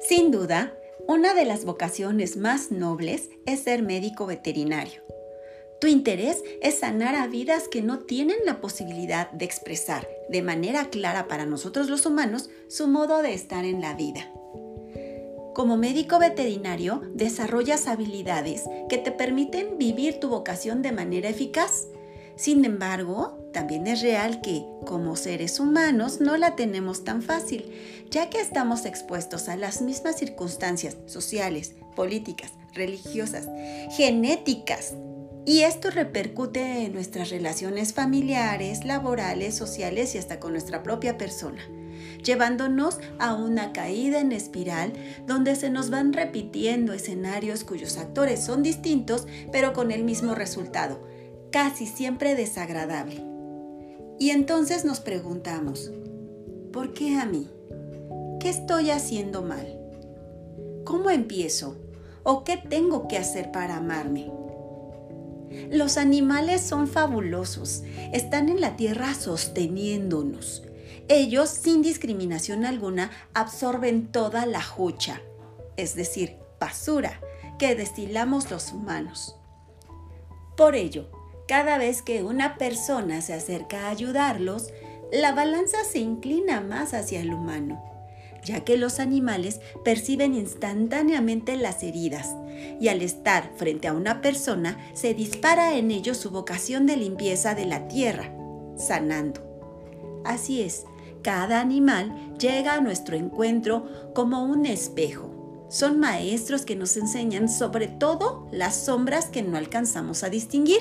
Sin duda, una de las vocaciones más nobles es ser médico veterinario. Tu interés es sanar a vidas que no tienen la posibilidad de expresar de manera clara para nosotros los humanos su modo de estar en la vida. Como médico veterinario, desarrollas habilidades que te permiten vivir tu vocación de manera eficaz. Sin embargo, también es real que, como seres humanos, no la tenemos tan fácil, ya que estamos expuestos a las mismas circunstancias sociales, políticas, religiosas, genéticas, y esto repercute en nuestras relaciones familiares, laborales, sociales y hasta con nuestra propia persona, llevándonos a una caída en espiral donde se nos van repitiendo escenarios cuyos actores son distintos pero con el mismo resultado, casi siempre desagradable. Y entonces nos preguntamos, ¿por qué a mí? ¿Qué estoy haciendo mal? ¿Cómo empiezo? ¿O qué tengo que hacer para amarme? Los animales son fabulosos, están en la tierra sosteniéndonos. Ellos, sin discriminación alguna, absorben toda la jucha, es decir, basura, que destilamos los humanos. Por ello, cada vez que una persona se acerca a ayudarlos, la balanza se inclina más hacia el humano ya que los animales perciben instantáneamente las heridas y al estar frente a una persona se dispara en ellos su vocación de limpieza de la tierra, sanando. Así es, cada animal llega a nuestro encuentro como un espejo. Son maestros que nos enseñan sobre todo las sombras que no alcanzamos a distinguir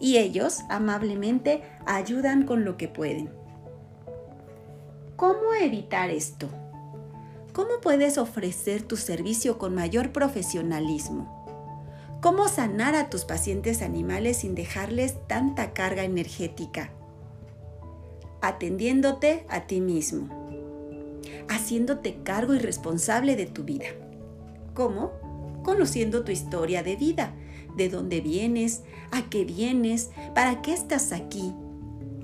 y ellos amablemente ayudan con lo que pueden. ¿Cómo evitar esto? ¿Cómo puedes ofrecer tu servicio con mayor profesionalismo? ¿Cómo sanar a tus pacientes animales sin dejarles tanta carga energética? Atendiéndote a ti mismo. Haciéndote cargo y responsable de tu vida. ¿Cómo? Conociendo tu historia de vida, de dónde vienes, a qué vienes, para qué estás aquí,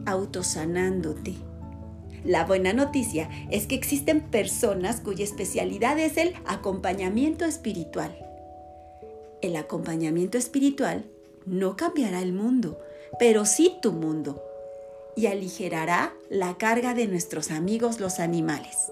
autosanándote la buena noticia es que existen personas cuya especialidad es el acompañamiento espiritual. El acompañamiento espiritual no cambiará el mundo, pero sí tu mundo y aligerará la carga de nuestros amigos los animales.